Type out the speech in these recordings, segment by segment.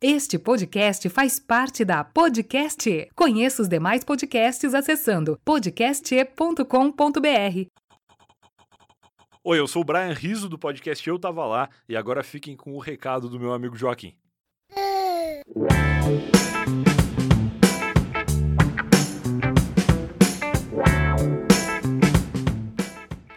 Este podcast faz parte da Podcast. Conheça os demais podcasts acessando podcast.com.br. Oi, eu sou o Brian Riso do podcast Eu Tava Lá e agora fiquem com o recado do meu amigo Joaquim.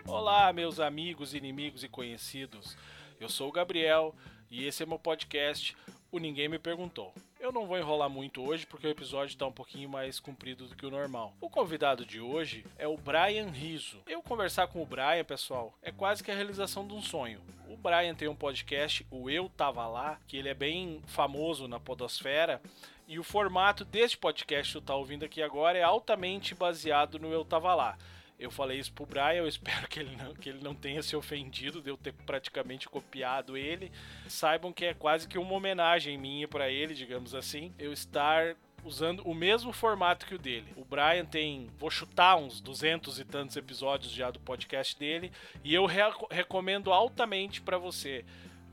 Olá, meus amigos, inimigos e conhecidos. Eu sou o Gabriel e esse é meu podcast, O Ninguém Me Perguntou. Eu não vou enrolar muito hoje porque o episódio está um pouquinho mais comprido do que o normal. O convidado de hoje é o Brian Riso. Eu conversar com o Brian, pessoal, é quase que a realização de um sonho. O Brian tem um podcast, o Eu Tava Lá, que ele é bem famoso na podosfera. E o formato deste podcast que tu tá ouvindo aqui agora é altamente baseado no Eu Tava Lá. Eu falei isso pro Brian, eu espero que ele não, que ele não tenha se ofendido de eu ter praticamente copiado ele. Saibam que é quase que uma homenagem minha para ele, digamos assim, eu estar usando o mesmo formato que o dele. O Brian tem, vou chutar uns 200 e tantos episódios já do podcast dele, e eu re recomendo altamente para você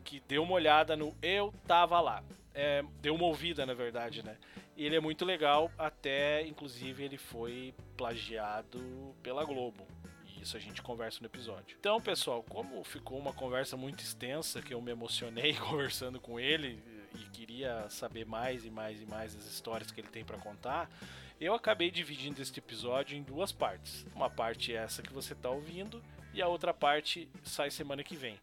que dê uma olhada no Eu Tava Lá. É, deu uma ouvida, na verdade, né? E ele é muito legal, até inclusive ele foi plagiado pela Globo. E isso a gente conversa no episódio. Então, pessoal, como ficou uma conversa muito extensa, que eu me emocionei conversando com ele e queria saber mais e mais e mais as histórias que ele tem para contar, eu acabei dividindo este episódio em duas partes. Uma parte é essa que você está ouvindo e a outra parte sai semana que vem.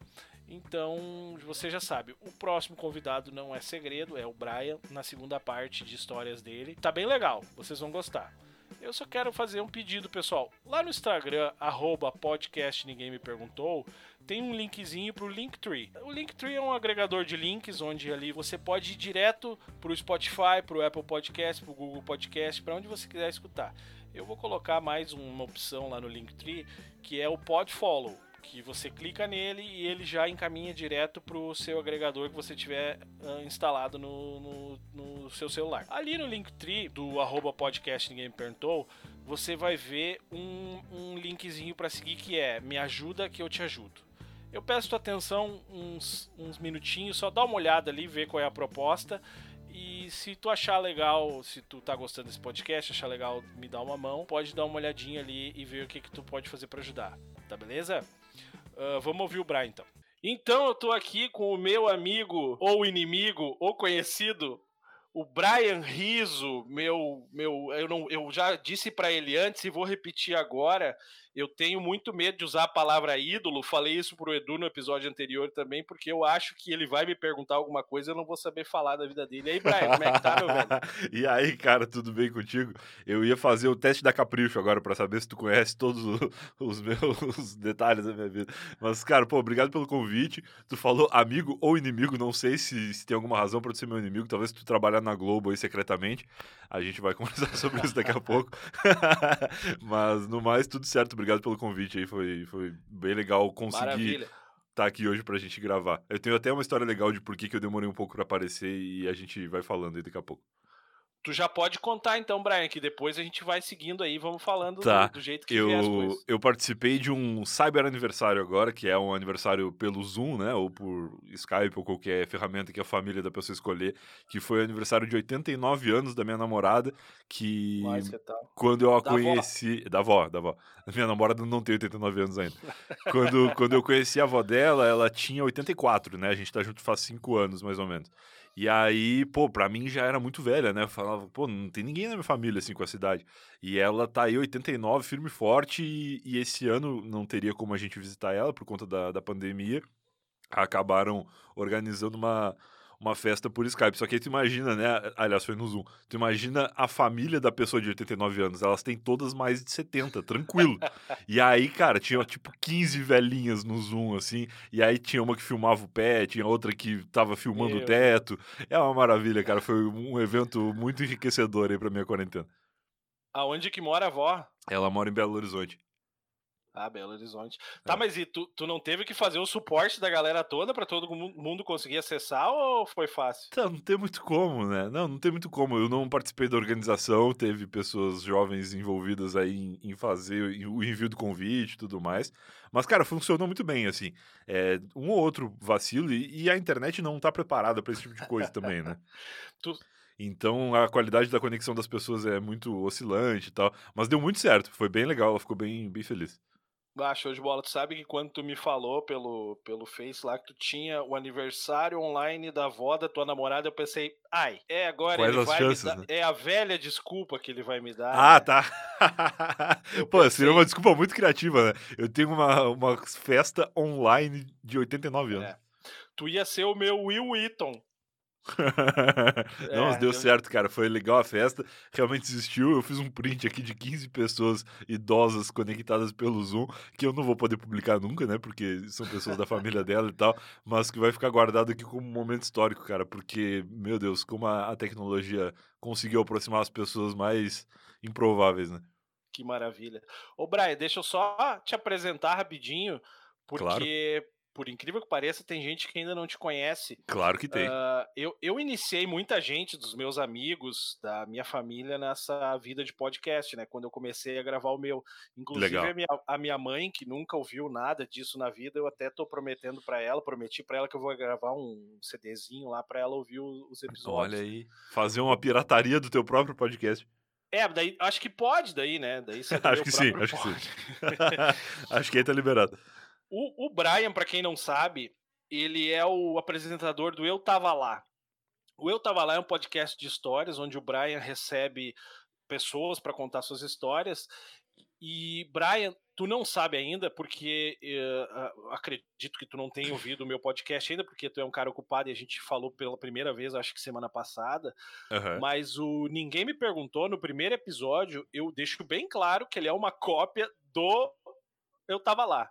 Então, você já sabe, o próximo convidado não é segredo, é o Brian, na segunda parte de histórias dele. Tá bem legal, vocês vão gostar. Eu só quero fazer um pedido, pessoal. Lá no Instagram, arroba podcast Ninguém Me Perguntou, tem um linkzinho pro Linktree. O Linktree é um agregador de links onde ali você pode ir direto pro Spotify, pro Apple Podcast, pro Google Podcast, para onde você quiser escutar. Eu vou colocar mais uma opção lá no Linktree, que é o Podfollow que você clica nele e ele já encaminha direto para o seu agregador que você tiver uh, instalado no, no, no, seu celular. Ali no Linktree do arroba podcast Ninguém Me Perguntou, você vai ver um, um linkzinho para seguir que é Me ajuda que eu te ajudo. Eu peço tua atenção uns, uns minutinhos, só dá uma olhada ali, ver qual é a proposta. E se tu achar legal, se tu tá gostando desse podcast, achar legal, me dá uma mão, pode dar uma olhadinha ali e ver o que, que tu pode fazer para ajudar. Tá beleza? Uh, vamos ouvir o Brian então. Então eu tô aqui com o meu amigo, ou inimigo, ou conhecido, o Brian Riso, meu, meu, eu, não, eu já disse para ele antes e vou repetir agora. Eu tenho muito medo de usar a palavra ídolo. Falei isso pro Edu no episódio anterior também, porque eu acho que ele vai me perguntar alguma coisa e eu não vou saber falar da vida dele. E aí, Brian, como é que tá, meu velho? e aí, cara, tudo bem contigo? Eu ia fazer o teste da Capricho agora para saber se tu conhece todos os meus detalhes da minha vida. Mas, cara, pô, obrigado pelo convite. Tu falou amigo ou inimigo, não sei se, se tem alguma razão para tu ser meu inimigo. Talvez tu trabalhar na Globo aí secretamente. A gente vai conversar sobre isso daqui a pouco. Mas, no mais, tudo certo obrigado pelo convite aí, foi, foi bem legal conseguir estar tá aqui hoje pra gente gravar. Eu tenho até uma história legal de por que, que eu demorei um pouco para aparecer e a gente vai falando aí daqui a pouco. Tu já pode contar então, Brian, que depois a gente vai seguindo aí, vamos falando tá. do, do, jeito que eu, as coisas. Eu participei de um cyber aniversário agora, que é um aniversário pelo Zoom, né, ou por Skype ou qualquer ferramenta que a família da pessoa escolher, que foi o aniversário de 89 anos da minha namorada, que tá... quando eu a da conheci, avó. da avó, da avó. A minha namorada não tem 89 anos ainda. quando quando eu conheci a avó dela, ela tinha 84, né? A gente tá junto faz 5 anos mais ou menos. E aí, pô, pra mim já era muito velha, né? Eu falava, pô, não tem ninguém na minha família assim com a cidade. E ela tá aí 89, firme e forte, e, e esse ano não teria como a gente visitar ela por conta da, da pandemia. Acabaram organizando uma, uma festa por Skype. Só que aí tu imagina, né? Aliás, foi no Zoom. Tu imagina a família da pessoa de 89 anos. Elas têm todas mais de 70, tranquilo. e aí, cara, tinha tipo 15 velhinhas no Zoom, assim. E aí tinha uma que filmava o pé, tinha outra que tava filmando Meu. o teto. É uma maravilha, cara. Foi um evento muito enriquecedor aí pra minha quarentena. Aonde que mora a avó? Ela mora em Belo Horizonte. Ah, Belo Horizonte. Tá, é. mas e tu, tu não teve que fazer o suporte da galera toda para todo mundo conseguir acessar ou foi fácil? Tá, não tem muito como, né? Não, não tem muito como. Eu não participei da organização, teve pessoas jovens envolvidas aí em, em fazer o envio do convite e tudo mais. Mas, cara, funcionou muito bem, assim. É, um ou outro vacilo e, e a internet não tá preparada para esse tipo de coisa também, né? tu, então a qualidade da conexão das pessoas é muito oscilante e tal. Mas deu muito certo, foi bem legal, ela ficou bem, bem feliz. Ah, show de bola. Tu sabe que quando tu me falou pelo, pelo Face lá que tu tinha o aniversário online da avó da tua namorada, eu pensei, ai, é agora Quais ele vai chances, me dar. Né? É a velha desculpa que ele vai me dar. Ah, né? tá. Pô, pensei... seria uma desculpa muito criativa, né? Eu tenho uma, uma festa online de 89 anos. É. Tu ia ser o meu Will Eaton. Não, é, deu eu... certo, cara. Foi legal a festa. Realmente existiu. Eu fiz um print aqui de 15 pessoas idosas conectadas pelo Zoom, que eu não vou poder publicar nunca, né? Porque são pessoas da família dela e tal, mas que vai ficar guardado aqui como um momento histórico, cara. Porque, meu Deus, como a, a tecnologia conseguiu aproximar as pessoas mais improváveis, né? Que maravilha. Ô, Brian, deixa eu só te apresentar rapidinho, porque claro por incrível que pareça, tem gente que ainda não te conhece. Claro que tem. Uh, eu, eu iniciei muita gente dos meus amigos, da minha família, nessa vida de podcast, né? Quando eu comecei a gravar o meu. Inclusive, a minha, a minha, mãe, que nunca ouviu nada disso na vida, eu até tô prometendo para ela, prometi para ela que eu vou gravar um CDzinho lá para ela ouvir os episódios. Olha aí. Fazer uma pirataria do teu próprio podcast. É, daí acho que pode daí, né? Daí acho que sim, acho que sim. acho que aí tá liberado. O, o Brian, para quem não sabe, ele é o apresentador do Eu Tava Lá. O Eu Tava Lá é um podcast de histórias onde o Brian recebe pessoas para contar suas histórias. E, Brian, tu não sabe ainda, porque uh, acredito que tu não tenha ouvido o meu podcast ainda, porque tu é um cara ocupado e a gente falou pela primeira vez, acho que semana passada. Uhum. Mas o Ninguém Me Perguntou, no primeiro episódio, eu deixo bem claro que ele é uma cópia do Eu Tava Lá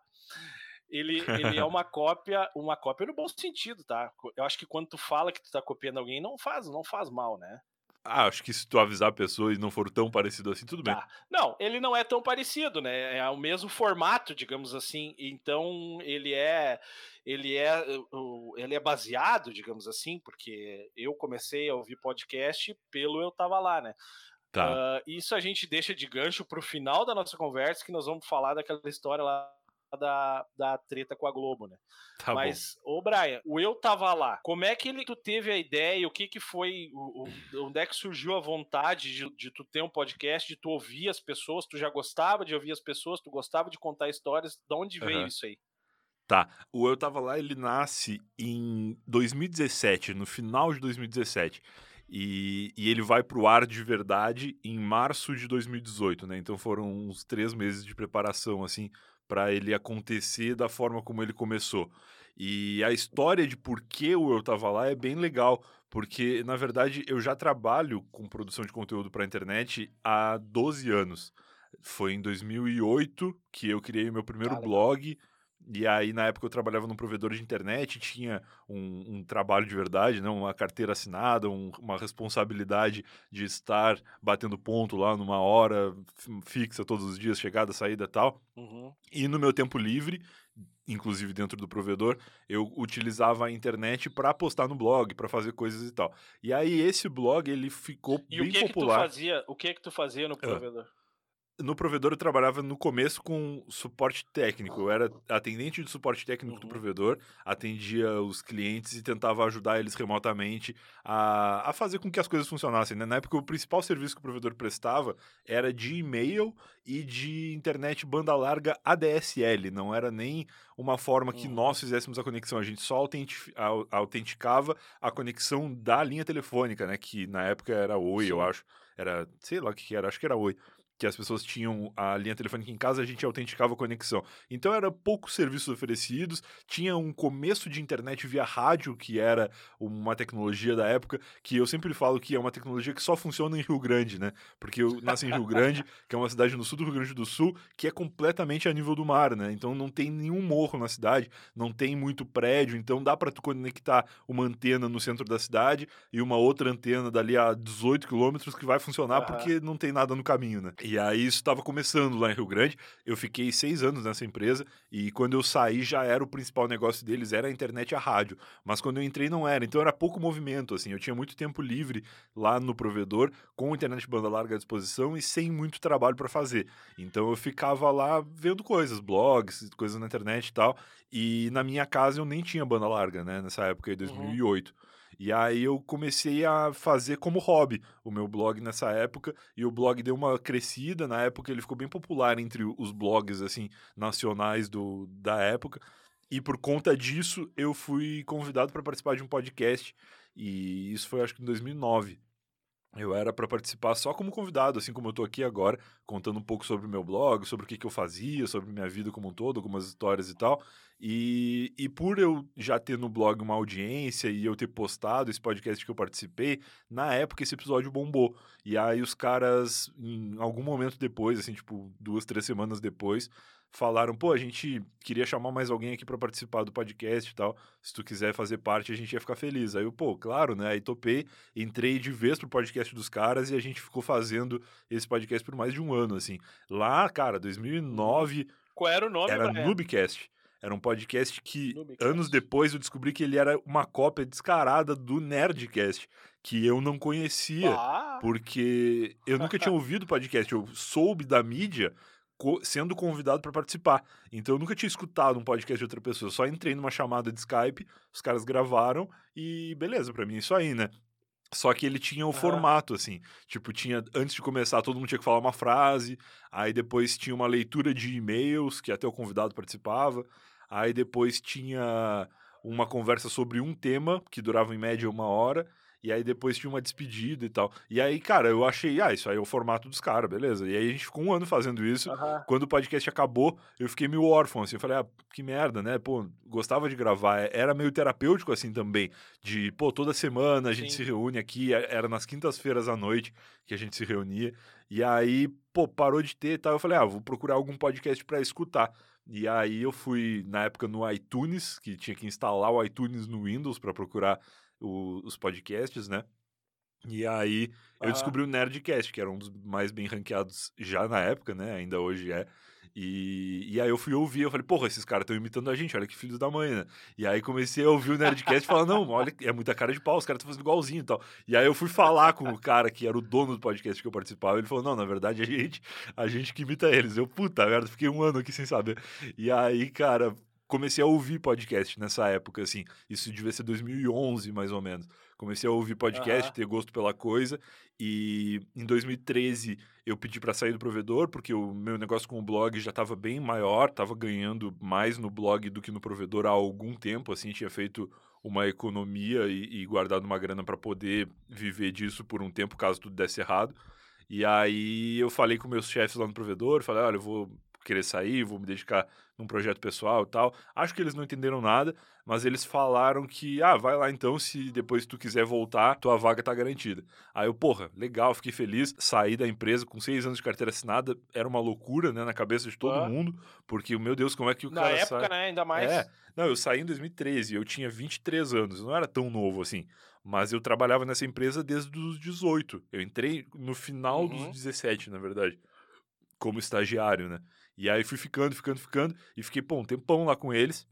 ele, ele é uma cópia, uma cópia no bom sentido, tá? Eu acho que quando tu fala que tu tá copiando alguém, não faz, não faz mal, né? Ah, acho que se tu avisar a pessoa e não for tão parecido assim, tudo tá. bem. Não, ele não é tão parecido, né? É o mesmo formato, digamos assim. Então, ele é ele é ele é baseado, digamos assim, porque eu comecei a ouvir podcast pelo eu tava lá, né? Tá. Uh, isso a gente deixa de gancho pro final da nossa conversa, que nós vamos falar daquela história lá da, da treta com a Globo, né? Tá Mas, bom. ô Brian, o Eu Tava Lá, como é que ele, tu teve a ideia, o que que foi, o, o, onde é que surgiu a vontade de, de tu ter um podcast, de tu ouvir as pessoas, tu já gostava de ouvir as pessoas, tu gostava de contar histórias, de onde veio uhum. isso aí? Tá, o Eu Tava Lá, ele nasce em 2017, no final de 2017. E, e, ele vai pro ar de verdade em março de 2018, né? Então foram uns três meses de preparação, assim, para ele acontecer da forma como ele começou. E a história de por que eu estava lá é bem legal, porque na verdade eu já trabalho com produção de conteúdo para a internet há 12 anos. Foi em 2008 que eu criei meu primeiro ah, blog. E aí, na época, eu trabalhava num provedor de internet, tinha um, um trabalho de verdade, né? uma carteira assinada, um, uma responsabilidade de estar batendo ponto lá numa hora fixa todos os dias, chegada, saída e tal. Uhum. E no meu tempo livre, inclusive dentro do provedor, eu utilizava a internet para postar no blog, para fazer coisas e tal. E aí, esse blog, ele ficou e bem o que popular. Que tu fazia, o que que tu fazia no provedor? No provedor eu trabalhava no começo com suporte técnico. Eu era atendente de suporte técnico uhum. do provedor, atendia os clientes e tentava ajudar eles remotamente a, a fazer com que as coisas funcionassem. Né? Na época, o principal serviço que o provedor prestava era de e-mail e de internet banda larga ADSL. Não era nem uma forma que uhum. nós fizéssemos a conexão. A gente só autenticava a conexão da linha telefônica, né? Que na época era Oi, Sim. eu acho. Era, sei lá o que era, acho que era Oi que as pessoas tinham a linha telefônica em casa, a gente autenticava a conexão. Então era poucos serviços oferecidos, tinha um começo de internet via rádio, que era uma tecnologia da época, que eu sempre falo que é uma tecnologia que só funciona em Rio Grande, né? Porque eu nasci em Rio Grande, que é uma cidade no sul do Rio Grande do Sul, que é completamente a nível do mar, né? Então não tem nenhum morro na cidade, não tem muito prédio, então dá para tu conectar uma antena no centro da cidade e uma outra antena dali a 18 quilômetros que vai funcionar uhum. porque não tem nada no caminho, né? E aí isso estava começando lá em Rio Grande. Eu fiquei seis anos nessa empresa e quando eu saí já era o principal negócio deles, era a internet e a rádio. Mas quando eu entrei não era, então era pouco movimento, assim. Eu tinha muito tempo livre lá no provedor, com internet banda larga à disposição e sem muito trabalho para fazer. Então eu ficava lá vendo coisas, blogs, coisas na internet e tal. E na minha casa eu nem tinha banda larga, né, nessa época aí, 2008. Uhum. E aí eu comecei a fazer como hobby o meu blog nessa época, e o blog deu uma crescida, na época ele ficou bem popular entre os blogs assim nacionais do, da época. E por conta disso, eu fui convidado para participar de um podcast, e isso foi acho que em 2009. Eu era para participar só como convidado, assim como eu estou aqui agora, contando um pouco sobre o meu blog, sobre o que, que eu fazia, sobre minha vida como um todo, algumas histórias e tal. E, e por eu já ter no blog uma audiência e eu ter postado esse podcast que eu participei, na época esse episódio bombou. E aí os caras, em algum momento depois, assim, tipo, duas, três semanas depois, falaram, pô, a gente queria chamar mais alguém aqui para participar do podcast e tal. Se tu quiser fazer parte, a gente ia ficar feliz. Aí eu, pô, claro, né? Aí topei, entrei de vez pro podcast dos caras e a gente ficou fazendo esse podcast por mais de um ano, assim. Lá, cara, 2009... Qual era o nome? Era Noobcast. Era um podcast que, Noobcast. anos depois, eu descobri que ele era uma cópia descarada do Nerdcast, que eu não conhecia, ah. porque eu nunca tinha ouvido podcast. Eu soube da mídia sendo convidado para participar. Então eu nunca tinha escutado um podcast de outra pessoa, eu só entrei numa chamada de Skype, os caras gravaram e beleza, para mim é isso aí, né? Só que ele tinha o formato, assim. Tipo, tinha. Antes de começar, todo mundo tinha que falar uma frase. Aí depois tinha uma leitura de e-mails, que até o convidado participava. Aí depois tinha uma conversa sobre um tema, que durava em média uma hora. E aí depois tinha uma despedida e tal. E aí, cara, eu achei, ah, isso aí é o formato dos caras, beleza. E aí a gente ficou um ano fazendo isso. Uhum. Quando o podcast acabou, eu fiquei meio órfão, assim. Eu falei, ah, que merda, né? Pô, gostava de gravar. É, era meio terapêutico, assim, também. De, pô, toda semana a gente Sim. se reúne aqui. É, era nas quintas-feiras à noite que a gente se reunia. E aí, pô, parou de ter e tal. Eu falei, ah, vou procurar algum podcast para escutar. E aí eu fui, na época, no iTunes, que tinha que instalar o iTunes no Windows para procurar o, os podcasts, né? E aí eu descobri o Nerdcast, que era um dos mais bem ranqueados já na época, né? Ainda hoje é. E, e aí eu fui ouvir, eu falei, porra, esses caras estão imitando a gente, olha que filhos da mãe, né? E aí comecei a ouvir o Nerdcast e falar, não, olha, é muita cara de pau, os caras estão fazendo igualzinho e tal. E aí eu fui falar com o cara que era o dono do podcast que eu participava, ele falou, não, na verdade a gente, a gente que imita eles. Eu, puta merda, fiquei um ano aqui sem saber. E aí, cara, comecei a ouvir podcast nessa época, assim. Isso devia ser 2011, mais ou menos. Comecei a ouvir podcast, uhum. ter gosto pela coisa. E em 2013 eu pedi para sair do provedor, porque o meu negócio com o blog já estava bem maior, estava ganhando mais no blog do que no provedor há algum tempo, assim, tinha feito uma economia e, e guardado uma grana para poder viver disso por um tempo, caso tudo desse errado. E aí eu falei com meus chefes lá no provedor, falei, olha, eu vou querer sair, vou me dedicar num projeto pessoal e tal. Acho que eles não entenderam nada, mas eles falaram que, ah, vai lá então, se depois tu quiser voltar, tua vaga tá garantida. Aí eu, porra, legal, fiquei feliz, saí da empresa com seis anos de carteira assinada, era uma loucura, né, na cabeça de todo ah. mundo, porque, meu Deus, como é que o na cara época, sai... né, ainda mais... É, não, eu saí em 2013, eu tinha 23 anos, não era tão novo assim, mas eu trabalhava nessa empresa desde os 18, eu entrei no final uhum. dos 17, na verdade, como estagiário, né. E aí fui ficando, ficando, ficando, e fiquei, pô, um tempão lá com eles.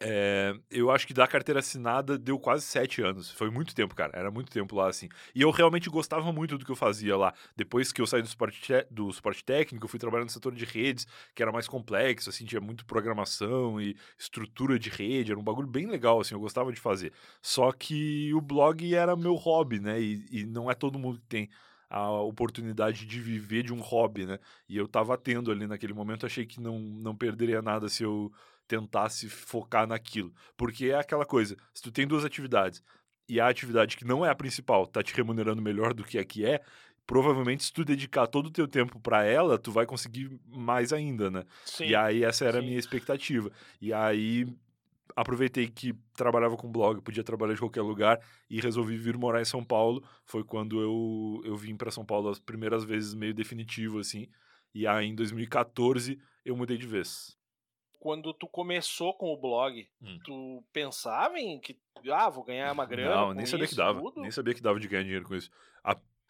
É, eu acho que da carteira assinada deu quase sete anos. Foi muito tempo, cara. Era muito tempo lá, assim. E eu realmente gostava muito do que eu fazia lá. Depois que eu saí do suporte, do suporte técnico, eu fui trabalhar no setor de redes, que era mais complexo, assim, tinha muito programação e estrutura de rede. Era um bagulho bem legal, assim, eu gostava de fazer. Só que o blog era meu hobby, né? E, e não é todo mundo que tem a oportunidade de viver de um hobby, né? E eu tava tendo ali naquele momento, achei que não, não perderia nada se eu tentasse focar naquilo. Porque é aquela coisa, se tu tem duas atividades e a atividade que não é a principal tá te remunerando melhor do que a que é, provavelmente se tu dedicar todo o teu tempo para ela, tu vai conseguir mais ainda, né? Sim, e aí essa era sim. a minha expectativa. E aí aproveitei que trabalhava com blog, podia trabalhar de qualquer lugar e resolvi vir morar em São Paulo. Foi quando eu, eu vim para São Paulo as primeiras vezes meio definitivo assim. E aí em 2014 eu mudei de vez. Quando tu começou com o blog, hum. tu pensava em que ah, vou ganhar uma grana? Não, nem sabia que dava. Tudo? Nem sabia que dava de ganhar dinheiro com isso.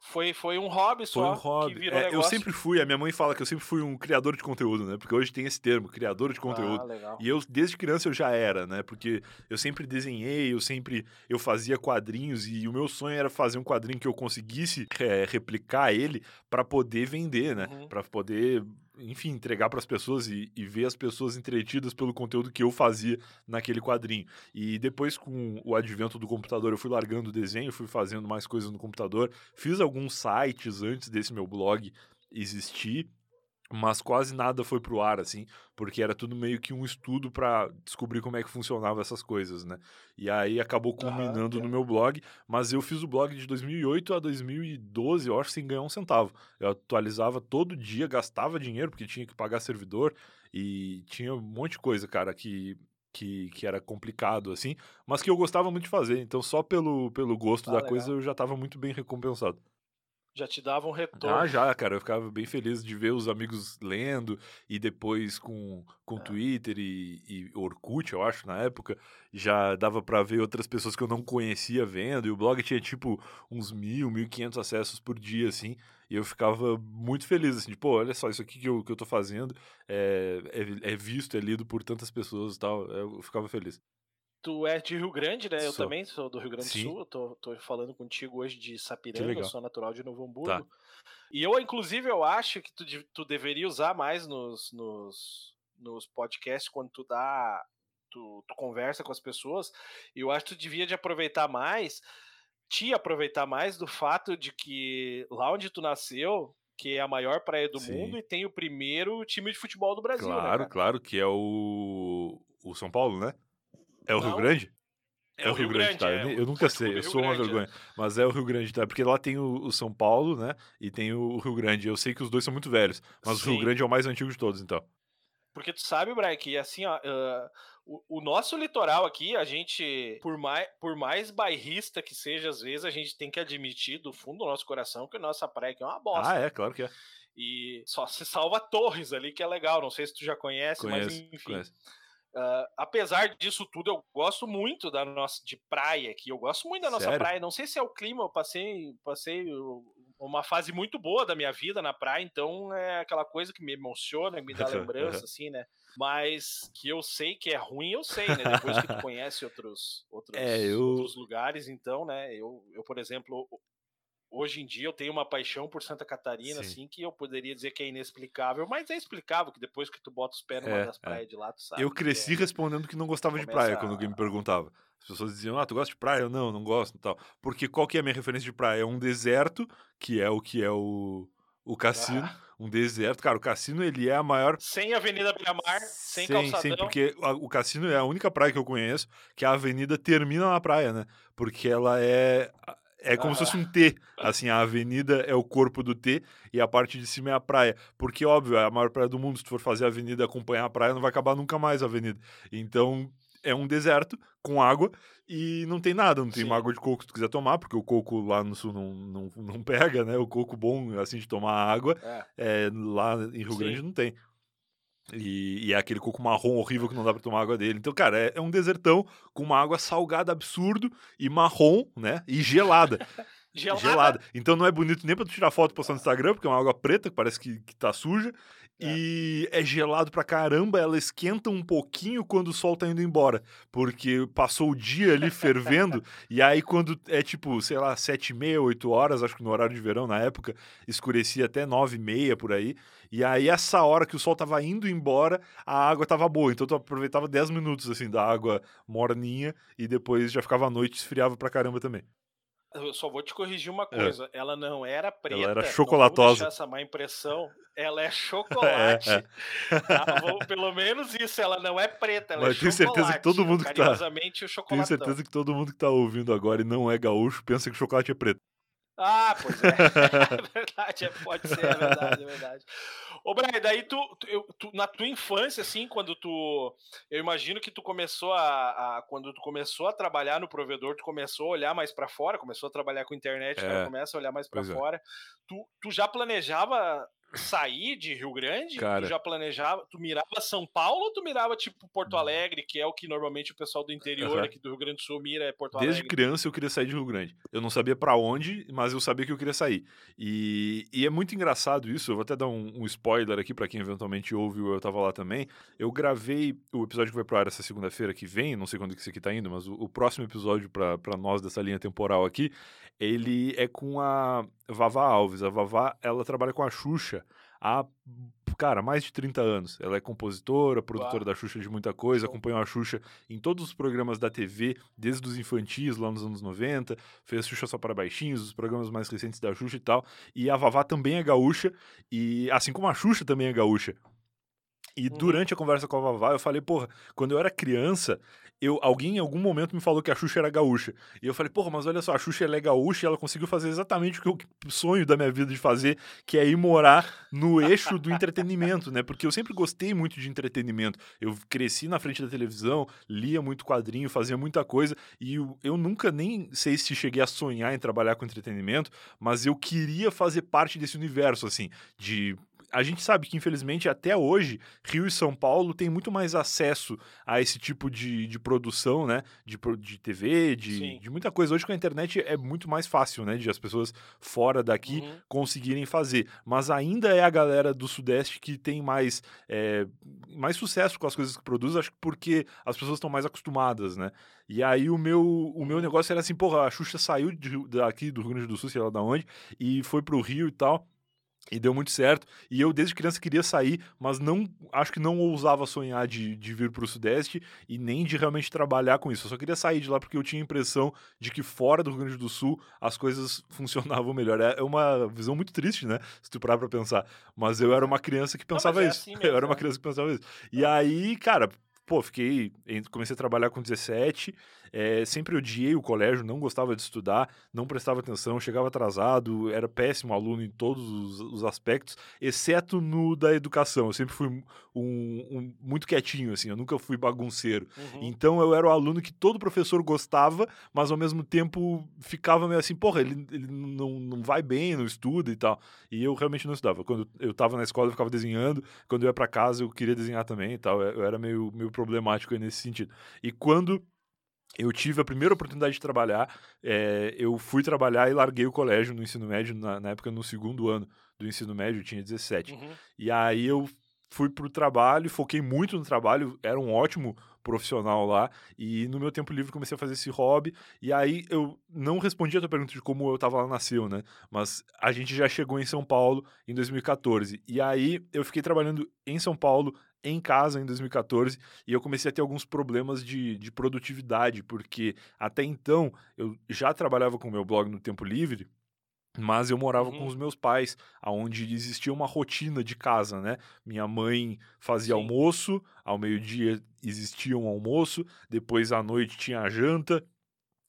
Foi, foi um hobby só. Foi um hobby. É, eu sempre fui, a minha mãe fala que eu sempre fui um criador de conteúdo, né? Porque hoje tem esse termo, criador de conteúdo. Ah, e eu, desde criança, eu já era, né? Porque eu sempre desenhei, eu sempre eu fazia quadrinhos e o meu sonho era fazer um quadrinho que eu conseguisse é, replicar ele para poder vender, né? Uhum. Para poder enfim, entregar para as pessoas e, e, ver as pessoas entretidas pelo conteúdo que eu fazia naquele quadrinho. E depois, com o advento do computador, eu fui largando o desenho, fui fazendo mais coisas no computador, fiz alguns sites antes desse meu blog existir mas quase nada foi pro ar, assim, porque era tudo meio que um estudo para descobrir como é que funcionava essas coisas, né? E aí acabou culminando no meu blog, mas eu fiz o blog de 2008 a 2012, eu acho, sem ganhar um centavo. Eu atualizava todo dia, gastava dinheiro, porque tinha que pagar servidor, e tinha um monte de coisa, cara, que que, que era complicado, assim, mas que eu gostava muito de fazer. Então, só pelo, pelo gosto ah, da legal. coisa, eu já estava muito bem recompensado já te dava um retorno. Ah, já, cara. Eu ficava bem feliz de ver os amigos lendo e depois com, com é. Twitter e, e Orkut, eu acho, na época, já dava para ver outras pessoas que eu não conhecia vendo. E o blog tinha, tipo, uns mil, mil e quinhentos acessos por dia, assim. E eu ficava muito feliz, assim, de, pô, olha só, isso aqui que eu, que eu tô fazendo é, é, é visto, é lido por tantas pessoas e tal. Eu ficava feliz. Tu é de Rio Grande, né? Eu também sou do Rio Grande do Sul. Eu tô, tô falando contigo hoje de Sapiranga, eu sou natural de Novo Hamburgo. Tá. E eu, inclusive, eu acho que tu, tu deveria usar mais nos, nos, nos podcasts quando tu dá. Tu, tu conversa com as pessoas. E eu acho que tu devia de aproveitar mais, te aproveitar mais do fato de que lá onde tu nasceu, que é a maior praia do Sim. mundo e tem o primeiro time de futebol do Brasil. Né, claro, né, claro, que é o, o São Paulo, né? É o Rio Grande? É, o Rio, Grande, tá? É, eu nunca sei, eu sou uma vergonha. É. Mas é o Rio Grande, tá? Porque lá tem o, o, São Paulo, né? E tem o Rio Grande. Eu sei que os dois são muito velhos, mas Sim. o Rio Grande é o mais antigo de todos, então. Porque tu sabe, Brian, que assim, ó, uh, o, o, nosso litoral aqui, a gente, por mais, por mais bairrista que seja, às vezes, a gente tem que admitir do fundo do nosso coração que a nossa praia aqui é uma bosta. Ah, é, claro que é. E só se salva Torres ali, que é legal. Não sei se tu já conhece, conheço, mas enfim. Conheço. Uh, apesar disso tudo, eu gosto muito da nossa de praia aqui. Eu gosto muito da nossa Sério? praia. Não sei se é o clima, eu passei, passei uma fase muito boa da minha vida na praia, então é aquela coisa que me emociona, me dá lembrança, assim, né? Mas que eu sei que é ruim, eu sei, né? Depois que tu conhece outros, outros, é, eu... outros lugares, então, né? Eu, eu, por exemplo, hoje em dia eu tenho uma paixão por Santa Catarina, Sim. assim, que eu poderia dizer que é inexplicável, mas é explicável que depois que tu bota os pés numa é, das é. praias é. de lá, tu sabe. Eu cresci é. respondendo que não gostava de praia quando alguém me perguntava. As pessoas diziam, ah, tu gosta de praia? Eu, não, não gosto e tal. Porque qual que é a minha referência de praia? É um deserto, que é o que é o, o cassino. Ah. Um deserto. Cara, o cassino, ele é a maior... Sem Avenida Beira-Mar, sem, sem calçadão. Sem, porque o cassino é a única praia que eu conheço que a avenida termina na praia, né? Porque ela é é como ah. se fosse um T. Assim, a avenida é o corpo do T e a parte de cima é a praia. Porque, óbvio, é a maior praia do mundo. Se tu for fazer a avenida acompanhar a praia, não vai acabar nunca mais a avenida. Então, é um deserto com água e não tem nada. Não tem uma água de coco se tu quiser tomar, porque o coco lá no sul não, não, não pega, né? O coco bom, assim, de tomar água, é. É, lá em Rio Sim. Grande não tem. E, e, é aquele coco marrom horrível que não dá pra tomar água dele. Então, cara, é, é, um desertão com uma água salgada absurdo e marrom, né? E gelada. gelada. gelada. Então não é bonito nem pra tu tirar foto e postar no Instagram, porque é uma água preta que parece que, que tá suja. É. E é gelado pra caramba, ela esquenta um pouquinho quando o sol tá indo embora. Porque passou o dia ali fervendo, e aí quando é tipo, sei lá, sete e meia, oito horas, acho que no horário de verão na época, escurecia até nove e meia por aí. E aí essa hora que o sol tava indo embora, a água tava boa. Então tu aproveitava dez minutos assim da água morninha e depois já ficava à noite esfriava pra caramba também. Eu só vou te corrigir uma é. coisa. É. Ela não era preta. Ela era chocolatosa. Não essa má impressão. Ela é chocolate. é, é. Tá? Pelo menos isso. Ela não é preta. Ela Mas é tenho certeza que todo mundo que tá. Tenho certeza que todo mundo que tá ouvindo agora e não é gaúcho pensa que o chocolate é preto. Ah, pois é. é verdade, é, pode ser, é verdade, é verdade. Ô, Brian, daí tu, tu, tu, na tua infância, assim, quando tu. Eu imagino que tu começou a, a, Quando tu começou a trabalhar no provedor, tu começou a olhar mais para fora, começou a trabalhar com internet, é. começa a olhar mais para é. fora. Tu, tu já planejava sair de Rio Grande? Cara. Tu já planejava? Tu mirava São Paulo ou tu mirava tipo Porto Alegre, que é o que normalmente o pessoal do interior Uhum. aqui do Rio Grande do Sul mira é Porto Desde Alegre? criança eu queria sair de Rio Grande. Eu não sabia pra onde, mas eu sabia que eu queria sair. E, e é muito engraçado isso. Eu vou até dar um, um spoiler aqui pra quem eventualmente ouve Eu Tava Lá também. Eu gravei o episódio que vai pro ar essa segunda-feira que vem, não sei quando que isso aqui tá indo, mas o, o próximo episódio pra nós dessa linha temporal aqui, ele é com a Vavá Alves. A Vavá, ela trabalha com a Xuxa há, cara, mais de 30 anos. Ela é compositora, produtora da Xuxa de muita coisa, Show. acompanhou a Xuxa em todos os programas da TV, desde os infantis lá nos anos 90, fez Xuxa só para baixinhos, os programas mais recentes da Xuxa e tal. E a Vavá também é gaúcha, e assim como a Xuxa também é gaúcha. E Uhum. durante a conversa com a Vavá, eu falei, porra, quando eu era criança, eu, alguém em algum momento me falou que a Xuxa era gaúcha. E eu falei, porra, mas olha só, a Xuxa é gaúcha e ela conseguiu fazer exatamente o que eu sonho da minha vida de fazer, que é ir morar no eixo do entretenimento, né? Porque eu sempre gostei muito de entretenimento. Eu cresci na frente da televisão, lia muito quadrinho, fazia muita coisa, e eu, eu nunca nem sei se cheguei a sonhar em trabalhar com entretenimento, mas eu queria fazer parte desse universo, assim, de a gente sabe que, infelizmente, até hoje, Rio e São Paulo têm muito mais acesso a esse tipo de, de produção, né? De, de TV, de, de muita coisa. Hoje, com a internet, é muito mais fácil, né? De as pessoas fora daqui Uhum. conseguirem fazer. Mas ainda é a galera do Sudeste que tem mais, é, mais sucesso com as coisas que produz, acho que porque as pessoas estão mais acostumadas, né? E aí o meu, o meu negócio era assim, porra, a Xuxa saiu de daqui do Rio Grande do Sul, sei lá da onde, e foi pro Rio e tal. E deu muito certo. E eu, desde criança, queria sair, mas não acho que não ousava sonhar de, de vir para o Sudeste e nem de realmente trabalhar com isso. Eu só queria sair de lá porque eu tinha a impressão de que fora do Rio Grande do Sul as coisas funcionavam melhor. É é uma visão muito triste, né? Se tu parar pra pensar. Mas eu era uma criança que pensava é isso. assim eu mesmo, era uma né? criança que pensava isso. E aí, cara, pô, fiquei. Comecei a trabalhar com 17. É, sempre odiei o colégio, não gostava de estudar, não prestava atenção, chegava atrasado, era péssimo aluno em todos os, os aspectos, exceto no da educação. Eu sempre fui um, um- muito quietinho, assim, eu nunca fui bagunceiro. Uhum. Então eu era o aluno que todo professor gostava, mas ao mesmo tempo ficava meio assim, porra, ele, ele não, não vai bem, não estuda e tal. E eu realmente não estudava. Quando eu tava na escola, eu ficava desenhando, quando eu ia pra casa, eu queria desenhar também e tal. Eu era meio, meio problemático nesse sentido. E quando eu tive a primeira oportunidade de trabalhar, eh, eu fui trabalhar e larguei o colégio no ensino médio, na, na época no segundo ano do ensino médio, eu tinha 17. Uhum. E aí eu fui pro trabalho, foquei muito no trabalho, era um ótimo profissional lá, e no meu tempo livre comecei a fazer esse hobby, e aí eu não respondi a tua pergunta de como eu tava lá nasceu, né? Mas a gente já chegou em São Paulo em 2014, e aí eu fiquei trabalhando em São Paulo, em casa em 2014, e eu comecei a ter alguns problemas de, de produtividade, porque até então eu já trabalhava com o meu blog no tempo livre, mas eu morava Uhum. com os meus pais, aonde existia uma rotina de casa, né? Minha mãe fazia Sim. almoço, ao meio-dia existia um almoço, depois à noite tinha a janta,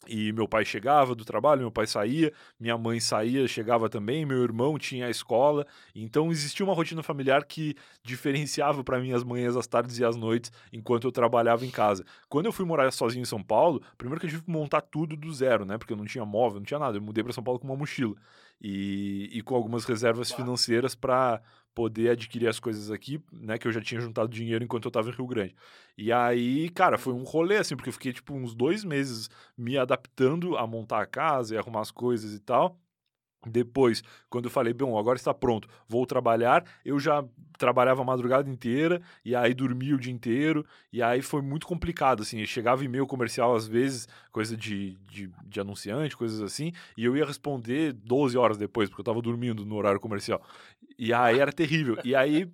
e meu pai chegava do trabalho, meu pai saía, minha mãe saía, chegava também, meu irmão tinha a escola. Então existia uma rotina familiar que diferenciava para mim as manhãs, as tardes e as noites enquanto eu trabalhava em casa. Quando eu fui morar sozinho em São Paulo, primeiro que eu tive que montar tudo do zero, né? Porque eu não tinha móvel, não tinha nada. Eu mudei para São Paulo com uma mochila e, e com algumas reservas financeiras para poder adquirir as coisas aqui, né? Que eu já tinha juntado dinheiro enquanto eu tava em Rio Grande. E aí, cara, foi um rolê, assim, porque eu fiquei, tipo, uns dois meses me adaptando a montar a casa e arrumar as coisas e tal. Depois, quando eu falei, bom, agora está pronto, vou trabalhar, eu já trabalhava a madrugada inteira e aí dormia o dia inteiro, e aí foi muito complicado, assim, chegava e-mail comercial às vezes, coisa de, de, de anunciante, coisas assim, e eu ia responder 12 horas depois, porque eu tava dormindo no horário comercial. E aí era terrível. E aí,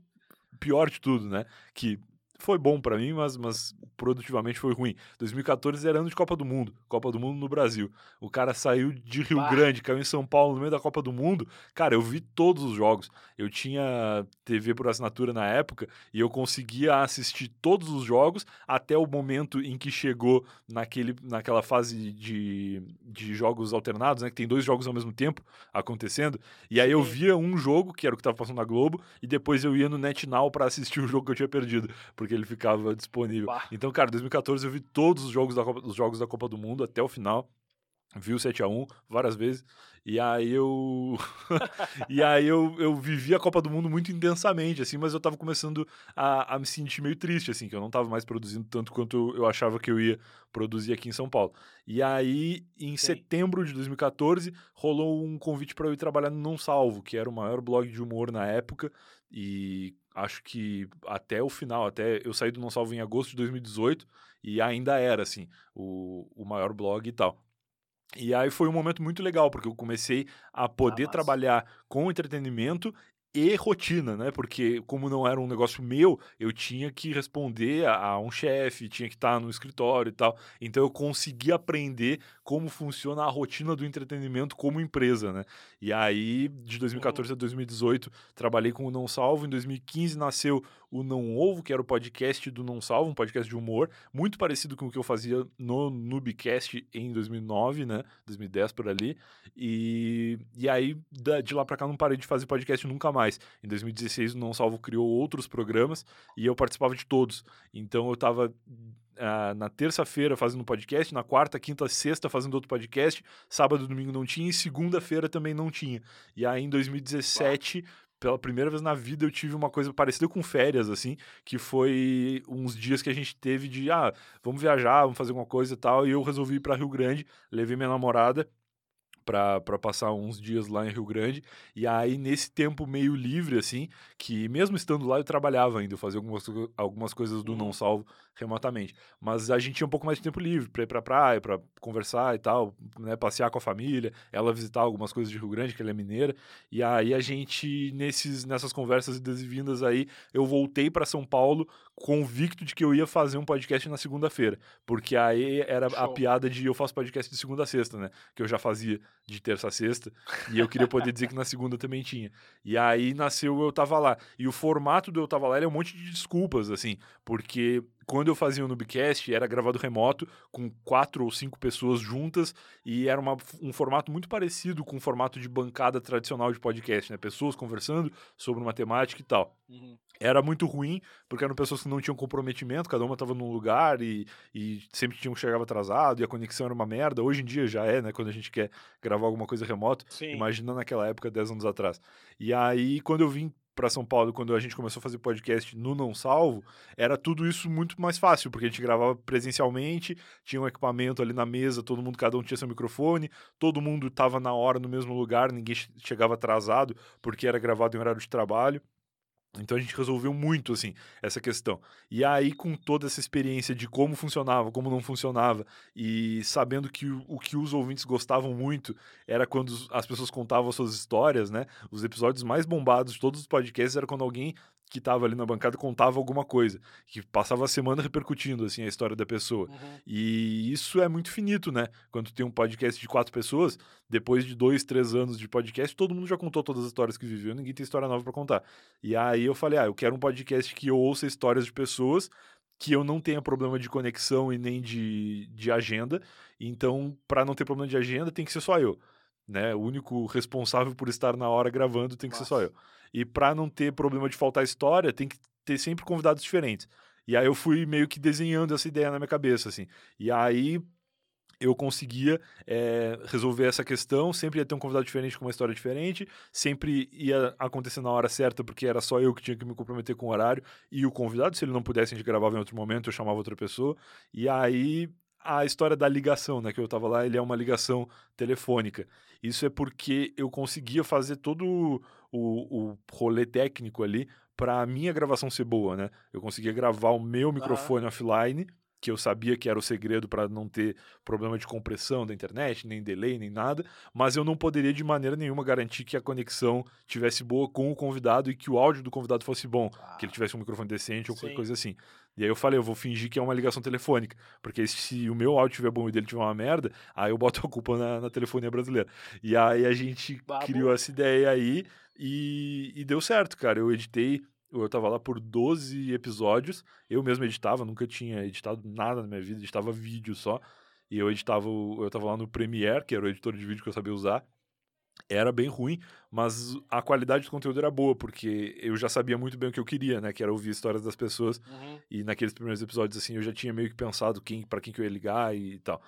pior de tudo, né, que foi bom pra mim, mas, mas produtivamente foi ruim. 2014 era ano de Copa do Mundo, Copa do Mundo no Brasil. O cara saiu de Rio Bah. Grande, caiu em São Paulo no meio da Copa do Mundo. Cara, eu vi todos os jogos. Eu tinha TV por assinatura na época e eu conseguia assistir todos os jogos até o momento em que chegou naquele, naquela fase de, de jogos alternados, né? Que tem dois jogos ao mesmo tempo acontecendo. E aí eu via um jogo, que era o que estava passando na Globo, e depois eu ia no NetNow para assistir o jogo que eu tinha perdido, porque ele ficava disponível. Bah. Então, cara, 2014 eu vi todos os jogos da Copa, os jogos da Copa do Mundo até o final. vi o 7 a 1 várias vezes. E aí eu. e aí eu, eu vivi a Copa do Mundo muito intensamente, assim, mas eu tava começando a, a me sentir meio triste, assim, que eu não tava mais produzindo tanto quanto eu achava que eu ia produzir aqui em São Paulo. E aí, em Sim. setembro de 2014, rolou um convite para eu ir trabalhar no Não Salvo, que era o maior blog de humor na época. E acho que até o final, até eu saí do Não Salvo em agosto de 2018, e ainda era, assim, o, o maior blog e tal. E aí foi um momento muito legal, porque eu comecei a poder ah, trabalhar com entretenimento e rotina, né? Porque como não era um negócio meu, eu tinha que responder a, a um chefe, tinha que estar no escritório e tal. Então eu consegui aprender como funciona a rotina do entretenimento como empresa, né? E aí, de 2014 a 2018, trabalhei com o Não Salvo. Em 2015 nasceu o Não Ovo, que era o podcast do Não Salvo, um podcast de humor, muito parecido com o que eu fazia no Nubcast em 2009, né? 2010 por ali. E, e aí, de lá para cá, não parei de fazer podcast nunca mais. Em 2016, o Não Salvo criou outros programas e eu participava de todos. Então, eu tava Uh, na terça-feira fazendo podcast, na quarta, quinta, sexta fazendo outro podcast, sábado domingo não tinha, e segunda-feira também não tinha. E aí em 2017 Uau pela primeira vez na vida eu tive uma coisa parecida com férias, assim, que foi uns dias que a gente teve de, ah, vamos viajar, vamos fazer alguma coisa e tal, e eu resolvi ir para Rio Grande, levei minha namorada para passar uns dias lá em Rio Grande. E aí, nesse tempo meio livre, assim, que mesmo estando lá, eu trabalhava ainda, eu fazia algumas, algumas coisas do Não. Salvo remotamente. Mas a gente tinha um pouco mais de tempo livre para ir pra praia, para conversar e tal, né, passear com a família, ela visitar algumas coisas de Rio Grande, que ela é mineira. E aí a gente, nesses, nessas conversas e vindas aí, eu voltei para São Paulo convicto de que eu ia fazer um podcast na segunda-feira. Porque aí era Show. a piada de eu faço podcast de segunda a sexta, né? Que eu já fazia de terça a sexta. e eu queria poder dizer que na segunda também tinha. E aí nasceu Eu Tava Lá. E o formato do Eu Tava Lá é um monte de desculpas, assim. Porque quando eu fazia o Nubcast, era gravado remoto, com quatro ou cinco pessoas juntas, e era uma, um formato muito parecido com o formato de bancada tradicional de podcast, né? Pessoas conversando sobre uma temática e tal. Uhum. Era muito ruim, porque eram pessoas que não tinham comprometimento, cada uma estava num lugar e, e sempre tinham que chegar atrasado, e a conexão era uma merda. Hoje em dia já é, né? Quando a gente quer gravar alguma coisa remoto. Sim. Imagina naquela época, 10 anos atrás. E aí, quando eu vim para São Paulo, quando a gente começou a fazer podcast no Não Salvo, era tudo isso muito mais fácil, porque a gente gravava presencialmente, tinha um equipamento ali na mesa, todo mundo, cada um tinha seu microfone, todo mundo estava na hora no mesmo lugar, ninguém chegava atrasado, porque era gravado em horário de trabalho. Então a gente resolveu muito assim essa questão. E aí com toda essa experiência de como funcionava, como não funcionava e sabendo que o, que os ouvintes gostavam muito era quando as pessoas contavam suas histórias, né? Os episódios mais bombados de todos os podcasts era quando alguém que estava ali na bancada contava alguma coisa, que passava a semana repercutindo assim a história da pessoa. Uhum. E isso é muito finito, né? Quando tem um podcast de quatro pessoas, depois de dois, três anos de podcast, todo mundo já contou todas as histórias que viveu, ninguém tem história nova para contar. E aí eu falei, ah, eu quero um podcast que eu ouça histórias de pessoas que eu não tenha problema de conexão e nem de, de agenda. Então, para não ter problema de agenda, tem que ser só eu. Né? O único responsável por estar na hora gravando tem que Nossa. ser só eu. E para não ter problema de faltar história, tem que ter sempre convidados diferentes. E aí eu fui meio que desenhando essa ideia na minha cabeça, assim. E aí eu conseguia é, resolver essa questão, sempre ia ter um convidado diferente com uma história diferente, sempre ia acontecer na hora certa, porque era só eu que tinha que me comprometer com o horário, e o convidado, se ele não pudesse, a gente gravava em outro momento, eu chamava outra pessoa, e aí a história da ligação, né, que eu tava lá, ele é uma ligação telefônica. Isso é porque eu conseguia fazer todo o, o rolê técnico ali para a minha gravação ser boa, né? Eu conseguia gravar o meu microfone offline, que eu sabia que era o segredo para não ter problema de compressão da internet, nem delay, nem nada, mas eu não poderia de maneira nenhuma garantir que a conexão tivesse boa com o convidado e que o áudio do convidado fosse bom, ah. que ele tivesse um microfone decente ou qualquer coisa assim. E aí eu falei, eu vou fingir que é uma ligação telefônica, porque se o meu áudio tiver bom e dele tiver uma merda, aí eu boto a culpa na, na telefonia brasileira. E aí a gente criou essa ideia aí e, e deu certo, cara. Eu editei eu tava lá por 12 episódios, eu mesmo editava, nunca tinha editado nada na minha vida, editava vídeo só. E eu editava, eu tava lá no Premiere, que era o editor de vídeo que eu sabia usar. Era bem ruim, mas a qualidade do conteúdo era boa, porque eu já sabia muito bem o que eu queria, né? Que era ouvir histórias das pessoas. Uhum. E naqueles primeiros episódios, assim, eu já tinha meio que pensado quem para quem que eu ia ligar e tal.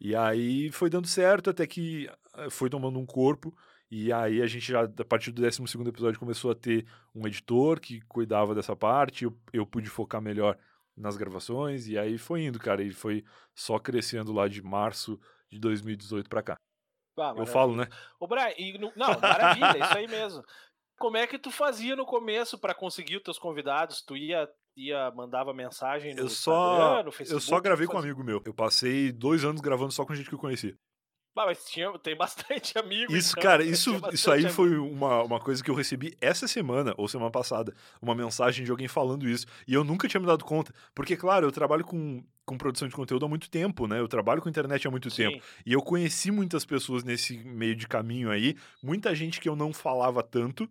E aí foi dando certo até que eh, foi tomando um corpo. E aí a gente já, a partir do 12 episódio, começou a ter um editor que cuidava dessa parte. Eu, eu pude focar melhor nas gravações. E aí foi indo, cara. E foi só crescendo lá de março de 2018 para cá. Ah, eu falo, né? O Brian, e, não, maravilha, isso aí mesmo. Como é que tu fazia no começo para conseguir os teus convidados? Tu ia ia mandava mensagem no eu só, no Facebook? Eu só gravei com um amigo meu. Eu passei dois anos gravando só com gente que eu conhecia. Ah, mas tinha, tem bastante amigos. Isso, então, cara, isso, isso aí amigo. foi uma, uma coisa que eu recebi essa semana, ou semana passada, uma mensagem de alguém falando isso. E eu nunca tinha me dado conta. Porque, claro, eu trabalho com, com produção de conteúdo há muito tempo, né? Eu trabalho com internet há muito Sim. tempo. E eu conheci muitas pessoas nesse meio de caminho aí. Muita gente que eu não falava tanto,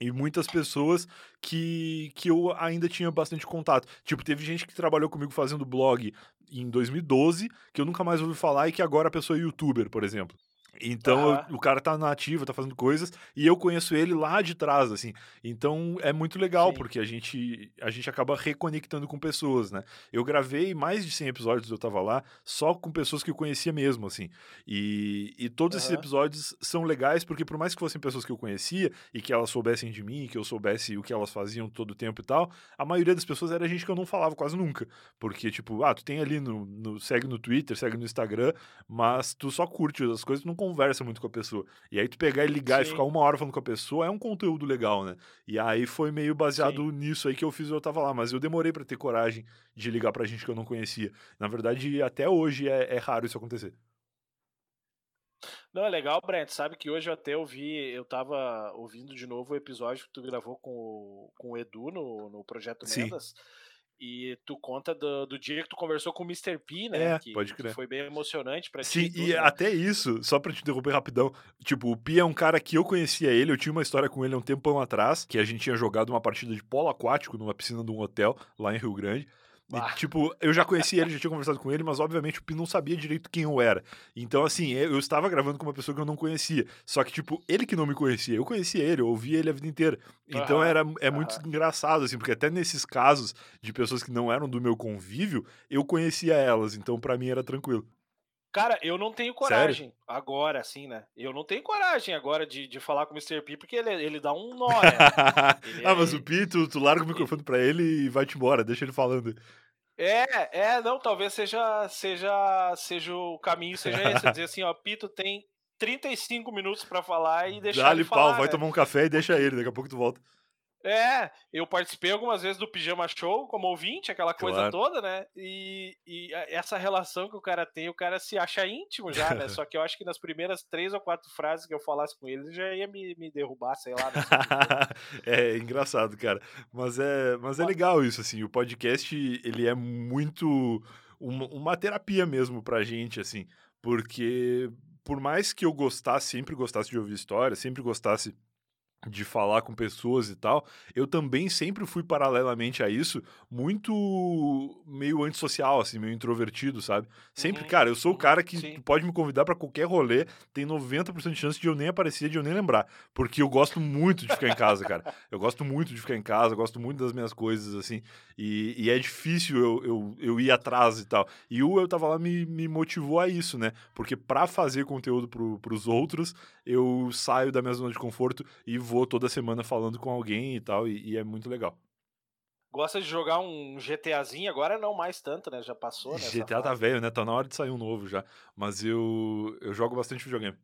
e muitas pessoas que, que eu ainda tinha bastante contato. Tipo, teve gente que trabalhou comigo fazendo blog em 2012, que eu nunca mais ouvi falar e que agora a pessoa é youtuber, por exemplo. Então ah. o cara tá na ativa, tá fazendo coisas, e eu conheço ele lá de trás, assim. Então é muito legal, Sim. porque a gente, a gente acaba reconectando com pessoas, né? Eu gravei mais de 100 episódios, eu tava lá, só com pessoas que eu conhecia mesmo, assim. E, e todos uhum. esses episódios são legais, porque por mais que fossem pessoas que eu conhecia, e que elas soubessem de mim, que eu soubesse o que elas faziam todo o tempo e tal, a maioria das pessoas era gente que eu não falava quase nunca. Porque, tipo, ah, tu tem ali no, no segue no Twitter, segue no Instagram, mas tu só curte as coisas, tu não conversa muito com a pessoa. E aí tu pegar e ligar Sim. e ficar uma hora falando com a pessoa é um conteúdo legal, né? E aí foi meio baseado Sim. nisso aí que eu fiz eu tava lá. Mas eu demorei para ter coragem de ligar pra gente que eu não conhecia. Na verdade, até hoje é, é raro isso acontecer. Não, é legal, Brent. Sabe que hoje eu até ouvi, eu tava ouvindo de novo o episódio que tu gravou com o, com o Edu no, no Projeto Mendas. Sim. E tu conta do, do, dia que tu conversou com o Mr. P, né? É, que, pode crer. Que foi bem emocionante pra Sim, ti. Sim, e né? até isso, só pra te interromper rapidão. Tipo, o Pi é um cara que eu conhecia ele, eu tinha uma história com ele há um tempão atrás, que a gente tinha jogado uma partida de polo aquático numa piscina de um hotel lá em Rio Grande. E, tipo, eu já conhecia ele, já tinha conversado com ele, mas obviamente o Pi não sabia direito quem eu era. Então, assim, eu estava gravando com uma pessoa que eu não conhecia. Só que, tipo, ele que não me conhecia. Eu conhecia ele, eu ouvia ele a vida inteira. Então era, é muito engraçado, assim, porque até nesses casos de pessoas que não eram do meu convívio, eu conhecia elas. Então, para mim era tranquilo. Cara, eu não tenho coragem Sério? agora, assim, né? Eu não tenho coragem agora de, de falar com o Mr. P, porque ele, ele dá um nó, né? ah, mas o P, tu, tu larga o microfone pra ele e vai-te embora, deixa ele falando. É, é, não, talvez seja, seja, seja o caminho, seja esse, dizer assim, ó, Pito tem 35 minutos para falar e deixar Dá-lhe ele falar. pau, vai né? tomar um café e deixa ele, daqui a pouco tu volta. É, eu participei algumas vezes do Pijama Show como ouvinte, aquela coisa toda, né? E, e, essa relação que o cara tem, o cara se acha íntimo já, né? Só que eu acho que nas primeiras três ou quatro frases que eu falasse com ele, ele já ia me, me derrubar, sei lá. é engraçado, cara. Mas é, mas é legal isso, assim. O podcast, ele é muito uma, uma terapia mesmo pra gente, assim. Porque por mais que eu gostasse, sempre gostasse de ouvir história, sempre gostasse de falar com pessoas e tal, eu também sempre fui paralelamente a isso muito meio antissocial, assim, meio introvertido, sabe? Sempre, uhum. cara, eu sou o cara que pode me convidar para qualquer rolê, tem 90% de chance de eu nem aparecer, de eu nem lembrar, porque eu gosto muito de ficar em casa, cara. Eu gosto muito de ficar em casa, gosto muito das minhas coisas, assim, e, e é difícil eu, eu, eu ir atrás e tal. E o Eu Tava Lá me, me motivou a isso, né? Porque para fazer conteúdo pro, pros outros, eu saio da minha zona de conforto e vou toda semana falando com alguém e tal, e, e é muito legal. Gosta de jogar um GTAzinho, agora não mais tanto, né? Já passou, né? GTA tá velho, né? Tá na hora de sair um novo já. Mas eu, eu jogo bastante videogame.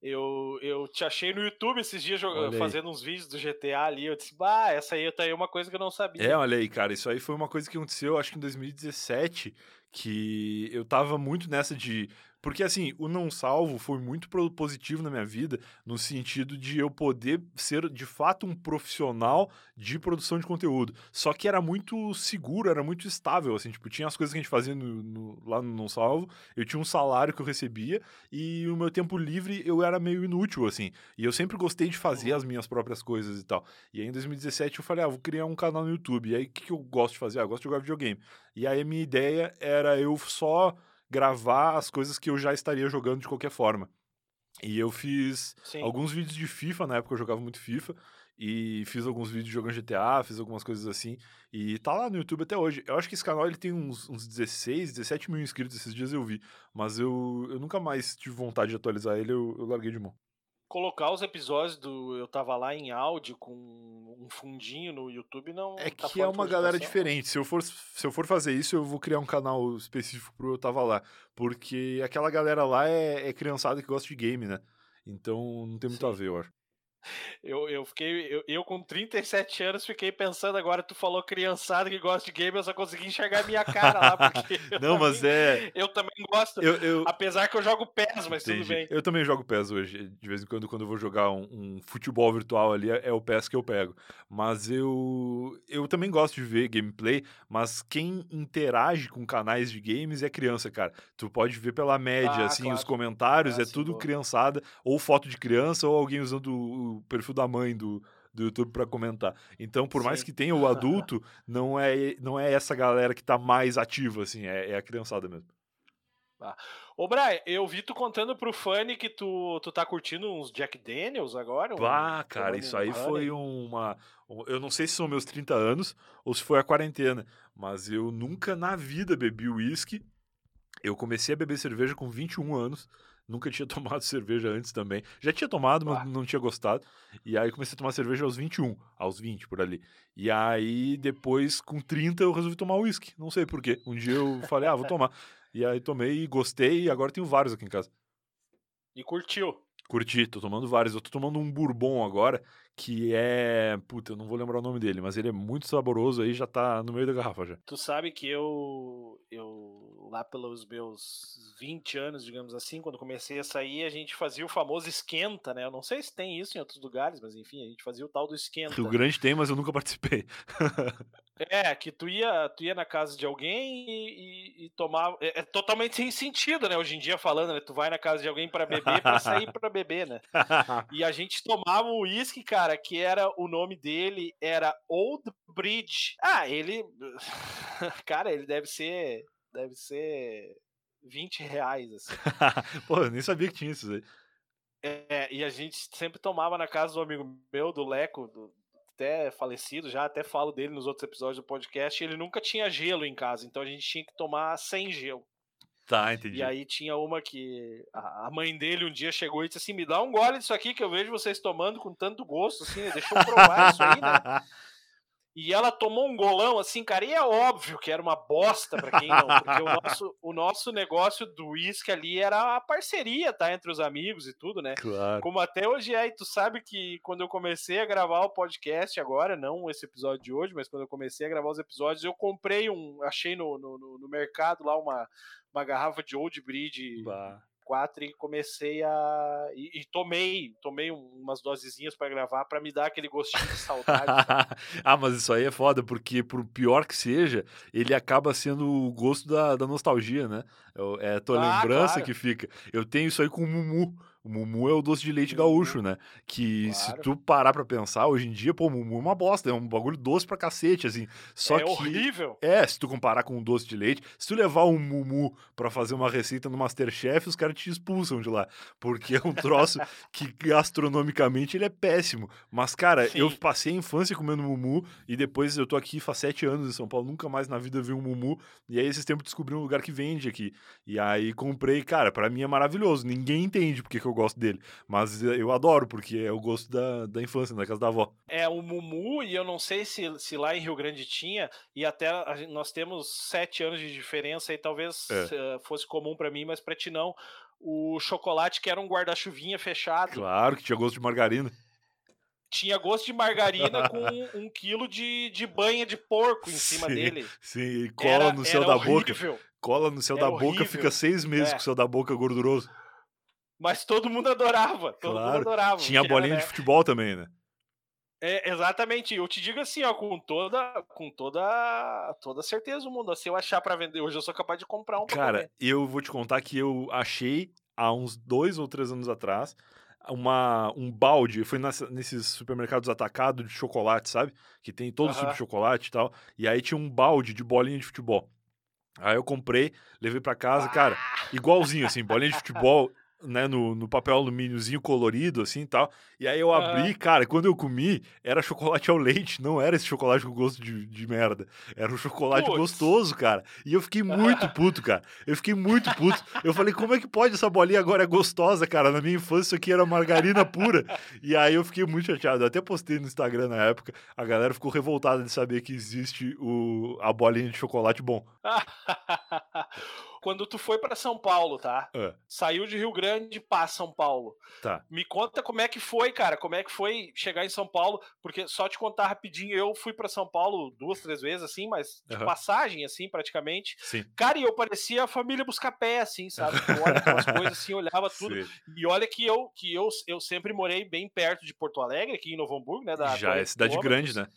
Eu, eu te achei no YouTube esses dias jogando, fazendo uns vídeos do GTA ali. Eu disse, bah, essa aí tá aí uma coisa que eu não sabia. É, olha aí, cara. Isso aí foi uma coisa que aconteceu, acho que em 2017, que eu tava muito nessa de porque, assim, o não salvo foi muito positivo na minha vida, no sentido de eu poder ser, de fato, um profissional de produção de conteúdo. Só que era muito seguro, era muito estável, assim, tipo, tinha as coisas que a gente fazia no, no, lá no não salvo, eu tinha um salário que eu recebia, e o meu tempo livre eu era meio inútil, assim. E eu sempre gostei de fazer as minhas próprias coisas e tal. E aí, em 2017, eu falei, ah, vou criar um canal no YouTube. E aí, o que, que eu gosto de fazer? Ah, eu gosto de jogar videogame. E aí, a minha ideia era eu só gravar as coisas que eu já estaria jogando de qualquer forma. E eu fiz Sim. alguns vídeos de FIFA, na época eu jogava muito FIFA. E fiz alguns vídeos jogando GTA, fiz algumas coisas assim. E tá lá no YouTube até hoje. Eu acho que esse canal ele tem uns, uns 16, 17 mil inscritos. Esses dias eu vi. Mas eu, eu nunca mais tive vontade de atualizar ele, eu, eu larguei de mão. Colocar os episódios do Eu Tava Lá em áudio com um fundinho no YouTube não. É tá que é uma galera diferente. Se eu, for, se eu for fazer isso, eu vou criar um canal específico pro Eu Tava Lá. Porque aquela galera lá é, é criançada que gosta de game, né? Então não tem muito Sim. a ver, eu acho. Eu, eu fiquei. Eu, eu, com 37 anos, fiquei pensando agora, tu falou criançada que gosta de game, eu só consegui enxergar a minha cara lá, porque. eu Não, mas também- é. Eu também gosto. Eu, Apesar que eu jogo PES, mas tudo Entendi. bem. Eu também jogo PES hoje. De vez em quando, quando eu vou jogar um, um futebol virtual ali, é, é o PES que eu pego. Mas eu, eu também gosto de ver gameplay, mas quem interage com canais de games é criança, cara. Tu pode ver pela média, Ah, assim, claro. os comentários, Ah, é tudo boa. criançada, ou foto de criança, ou alguém usando o o perfil da mãe do, do YouTube pra comentar. Então, por mais Sim. que tenha o adulto, não é, não é essa galera que tá mais ativa, assim, é, é a criançada mesmo. Ô, Brian, eu vi tu contando pro Fanny que tu, tu tá curtindo uns Jack Daniels agora? um- Bah, cara, tomando isso um aí honey? foi uma. um- Eu não sei se são meus 30 anos ou se foi a quarentena, mas eu nunca na vida bebi uísque. Eu comecei a beber cerveja com 21 anos. Nunca tinha tomado cerveja antes também. Já tinha tomado, mas Bah. não tinha gostado. E aí comecei a tomar cerveja aos 21, aos 20 por ali. E aí depois, com 30, eu resolvi tomar uísque. Não sei por quê. Um dia eu falei, ah, vou tomar. E aí tomei e gostei, e agora tenho vários aqui em casa. E curtiu. Curti, tô tomando vários. Eu tô tomando um bourbon agora, que é. Puta, eu não vou lembrar o nome dele, mas ele é muito saboroso aí, já tá no meio da garrafa já. Tu sabe que eu, eu, lá pelos meus 20 anos, digamos assim, quando comecei a sair, a gente fazia o famoso esquenta, né? Eu não sei se tem isso em outros lugares, mas enfim, a gente fazia o tal do esquenta. Rio Grande tem, mas eu nunca participei. É, que tu ia, tu ia na casa de alguém e, e- e tomava. É, é totalmente sem sentido, né? Hoje em dia falando, né? Tu vai na casa de alguém pra beber pra sair pra beber, né? E a gente tomava um uísque, cara, que era o nome dele era Old Bridge. Ah, ele. Cara, ele deve ser. Deve ser 20 reais, assim. Pô, eu nem sabia que tinha isso aí. É, e a gente sempre tomava na casa do amigo meu, do Leco, do- até falecido já, até falo dele nos outros episódios do podcast, ele nunca tinha gelo em casa, então a gente tinha que tomar sem gelo. Tá, entendi. E aí tinha uma que a mãe dele um dia chegou e disse assim: me dá um gole disso aqui que eu vejo vocês tomando com tanto gosto, assim, né? deixa eu provar isso aí, né? E ela tomou um golão assim, cara, e é óbvio que era uma bosta pra quem não, porque o nosso, o nosso negócio do uísque ali era a parceria, tá, entre os amigos e tudo, né? Claro. Como até hoje é, e tu sabe que quando eu comecei a gravar o podcast agora, não esse episódio de hoje, mas quando eu comecei a gravar os episódios, eu comprei um, achei no, no- no mercado lá uma, uma garrafa de Old Bridge Bah. 4 e comecei a. E, e tomei, tomei um- umas dosezinhas pra gravar pra me dar aquele gostinho de saudade. ah, mas isso aí é foda, porque por pior que seja, ele acaba sendo o gosto da, da nostalgia, né? É É a tua Ah, lembrança claro. que fica. Eu tenho isso aí com o Mumu. O Mumu é o doce de leite Mumu. gaúcho, né? Que se Claro. tu parar pra pensar, hoje em dia, pô, o Mumu é uma bosta, é um bagulho doce pra cacete, assim. Só é que. horrível. É, se tu comparar com um doce de leite, se tu levar um mumu pra fazer uma receita no Masterchef, os caras te expulsam de lá. Porque é um troço que gastronomicamente ele é péssimo. Mas, cara, eu Sim. passei a infância comendo mumu e depois eu tô aqui faz sete anos em São Paulo, nunca mais na vida vi um mumu. E aí, esses tempos, descobri um lugar que vende aqui. E aí comprei, cara, pra mim é maravilhoso. Ninguém entende porque que eu gosto dele. Mas eu adoro, porque é o gosto da, da infância, da casa da avó. É o Mumu, e eu não sei se, se lá em Rio Grande tinha, e até gente- nós temos sete anos de diferença, e talvez É. eh, fosse comum pra mim, mas pra ti não. O chocolate, que era um guarda-chuvinha fechado, Claro que tinha gosto de margarina. tinha gosto de margarina com um quilo de, de banha de porco em cima Sim, dele. Sim, e cola Era, no céu da boca. horrível, cola no céu Era da boca, horrível. fica seis meses É. com o céu da boca gorduroso. Mas todo mundo adorava. Todo mundo Claro. adorava. Tinha bolinha né, de futebol também, né? É, exatamente. Eu te digo assim, ó, com toda, com toda, toda certeza do mundo. Se eu achar pra vender hoje, eu sou capaz de comprar um Cara, eu vou te contar que eu achei há uns dois ou três anos atrás uma, um balde, foi nesses supermercados atacados de chocolate, sabe? Que tem todo tipo Aham. de chocolate e tal. E aí tinha um balde de bolinha de futebol. Aí eu comprei, levei pra casa, cara, igualzinho assim, bolinha de futebol né, no, no papel alumíniozinho colorido, assim e tal. E aí eu abri, cara, quando eu comi, era chocolate ao leite, não era esse chocolate com gosto de, de merda. Era um chocolate Puts. gostoso, cara. E eu fiquei muito puto, cara. Eu fiquei muito puto. Eu falei, como é que pode essa bolinha agora é gostosa, cara? Na minha infância isso aqui era margarina pura. E aí eu fiquei muito chateado. Eu até postei no Instagram na época. A galera ficou revoltada de saber que existe o, a bolinha de chocolate bom. Quando tu foi pra São Paulo, tá? É, Saiu de Rio Grande para São Paulo. tá. Me conta como é que foi, cara. Como é que foi chegar em São Paulo? Porque só te contar rapidinho, eu fui pra São Paulo duas, três vezes, assim, mas de passagem, assim, praticamente. Sim. Cara, e eu parecia a família Buscapé, assim, sabe? Tu olha aquelas coisas assim, olhava tudo. Sei. E olha que eu que eu, eu sempre morei bem perto de Porto Alegre, aqui em Novo Hamburgo, né? Da Já é 40 cidade grande, né?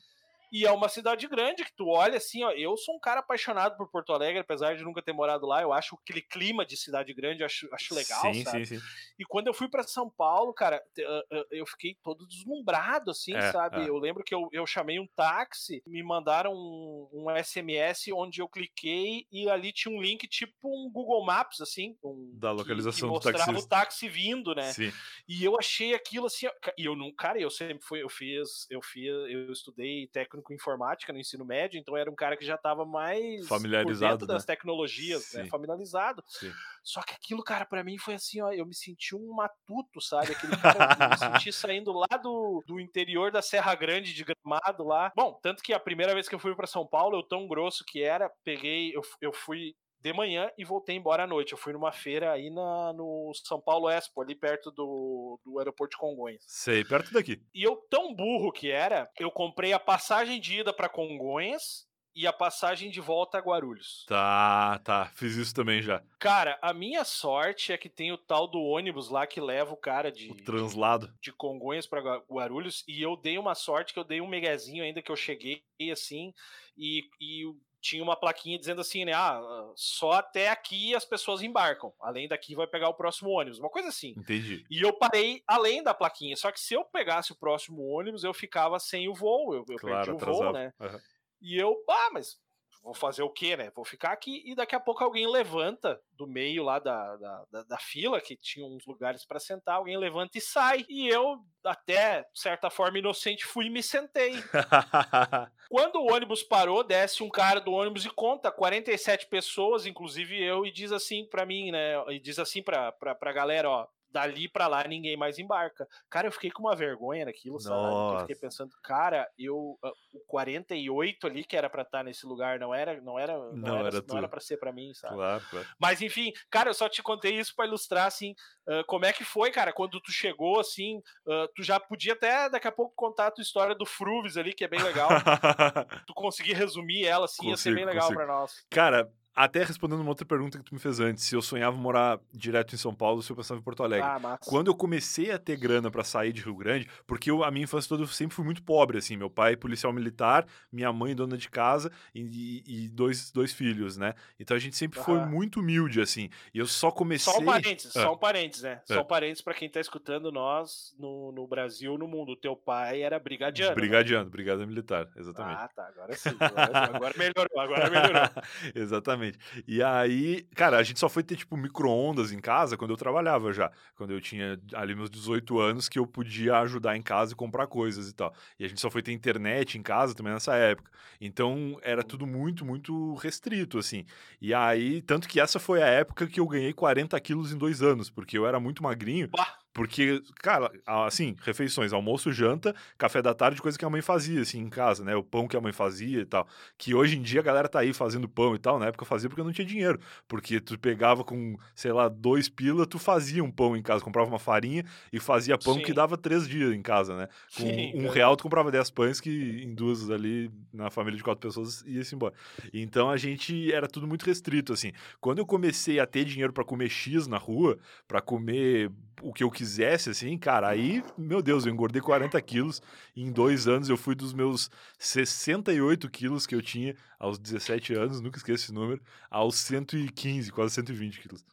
E é uma cidade grande que tu olha assim, ó. Eu sou um cara apaixonado por Porto Alegre, apesar de nunca ter morado lá. Eu acho aquele clima de cidade grande, eu acho, acho legal, sim, sabe? sim, sim. E quando eu fui pra São Paulo, cara, ah, ah, eu fiquei todo deslumbrado, assim, É, sabe? é. Eu lembro que eu, eu chamei um táxi, me mandaram um, um SMS onde eu cliquei e ali tinha um link tipo um Google Maps, assim, um, Da que- localização que do mostrava taxista. o táxi vindo, né? Sim. E eu achei aquilo assim, ó, e eu não, cara, eu sempre fui, eu fiz, eu fiz, eu estudei técnico em informática no ensino médio, então era um cara que já estava mais Familiarizado, dentro das né? tecnologias, né, Sim. familiarizado. Sim. Só que aquilo, cara, pra mim foi assim, ó, eu me senti um matuto, sabe? Aquele cara, eu me senti saindo lá do, do interior da Serra Grande de Gramado lá. Bom, tanto que a primeira vez que eu fui pra São Paulo, eu tão grosso que era, peguei, eu, eu fui de manhã e voltei embora à noite. Eu fui numa feira aí na, no São Paulo Expo, ali perto do, do aeroporto de Congonhas. Sei, perto daqui. E eu, tão burro que era, eu comprei a passagem de ida pra Congonhas e a passagem de volta a Guarulhos. Tá, tá. Fiz isso também já. Cara, a minha sorte é que tem o tal do ônibus lá que leva o cara de, O translado. de Congonhas pra Gua- Guarulhos e eu dei uma sorte que eu dei um megazinho ainda que eu cheguei assim e, e tinha uma plaquinha dizendo assim, né? Ah, só até aqui as pessoas embarcam. Além daqui vai pegar o próximo ônibus. Uma coisa assim. Entendi. E eu parei além da plaquinha. Só que se eu pegasse o próximo ônibus, eu ficava sem o voo. Eu, eu Claro, perdi o voo, né? Aham. E eu, ah, mas vou fazer o quê, né? Vou ficar aqui e daqui a pouco alguém levanta do meio lá da, da, da, da fila, que tinha uns lugares para sentar, alguém levanta e sai. E eu, até de certa forma inocente, fui e me sentei. Quando o ônibus parou, desce um cara do ônibus e conta 47 pessoas, inclusive eu, e diz assim pra mim, né? E diz assim pra, pra, pra galera, ó. Dali pra lá ninguém mais embarca. Cara, eu fiquei com uma vergonha naquilo, sabe? Eu fiquei pensando, cara, eu ah, o 48 ali que era pra estar nesse lugar não era, não era, não, Não era, era não tu. era para ser pra mim, sabe? claro, claro. Mas enfim, cara, eu só te contei isso pra ilustrar assim, ah, como é que foi, cara, quando tu chegou assim, ah, tu já podia até daqui a pouco contar a tua história do Fruves ali, que é bem legal. tu conseguir resumir ela assim, ia ser bem Consigo, legal consigo. pra nós. Cara, até respondendo uma outra pergunta que tu me fez antes, se eu sonhava morar direto em São Paulo ou se eu pensava em Porto Alegre. Ah, massa. Quando eu comecei a ter grana pra sair de Rio Grande, porque eu, a minha infância toda eu sempre fui muito pobre, assim, meu pai policial militar, minha mãe dona de casa e, e- dois, dois filhos, né? Então a gente sempre foi Aham. muito humilde, assim, e eu só comecei... Só um parênteses, Ah. só um parênteses, né? É. Só um parênteses pra quem tá escutando nós no, no Brasil, no mundo. O teu pai era brigadiano. né? Brigadiano, brigada militar, exatamente. Ah, tá. Agora sim. Agora, agora melhorou, agora melhorou. Exatamente. E aí, cara, a gente só foi ter, tipo, micro-ondas em casa quando eu trabalhava já. Quando eu tinha ali meus 18 anos, que eu podia ajudar em casa e comprar coisas e tal. E a gente só foi ter internet em casa também nessa época. Então, era tudo muito, muito restrito, assim. E aí, tanto que essa foi a época que eu ganhei 40 quilos em dois anos, porque eu era muito magrinho. Bah. Porque, cara, assim, refeições, almoço, janta, café da tarde, coisa que a mãe fazia, assim, em casa, né? O pão que a mãe fazia e tal. Que hoje em dia a galera tá aí fazendo pão e tal. Na época eu fazia porque eu não tinha dinheiro. Porque tu pegava com, sei lá, dois pila, tu fazia um pão em casa. Comprava uma farinha e fazia pão Sim. que dava três dias em casa, né? Com Sim, um real tu comprava dez pães que em duas ali, na família de quatro pessoas, ia-se embora. Então a gente era tudo muito restrito, assim. Quando eu comecei a ter dinheiro pra comer X na rua, pra comer o que eu quisesse, assim, cara, aí, meu Deus, eu engordei 40 quilos. Em dois anos eu fui dos meus 68 quilos que eu tinha aos 17 anos, nunca esqueço esse número, aos 115, quase 120 quilos.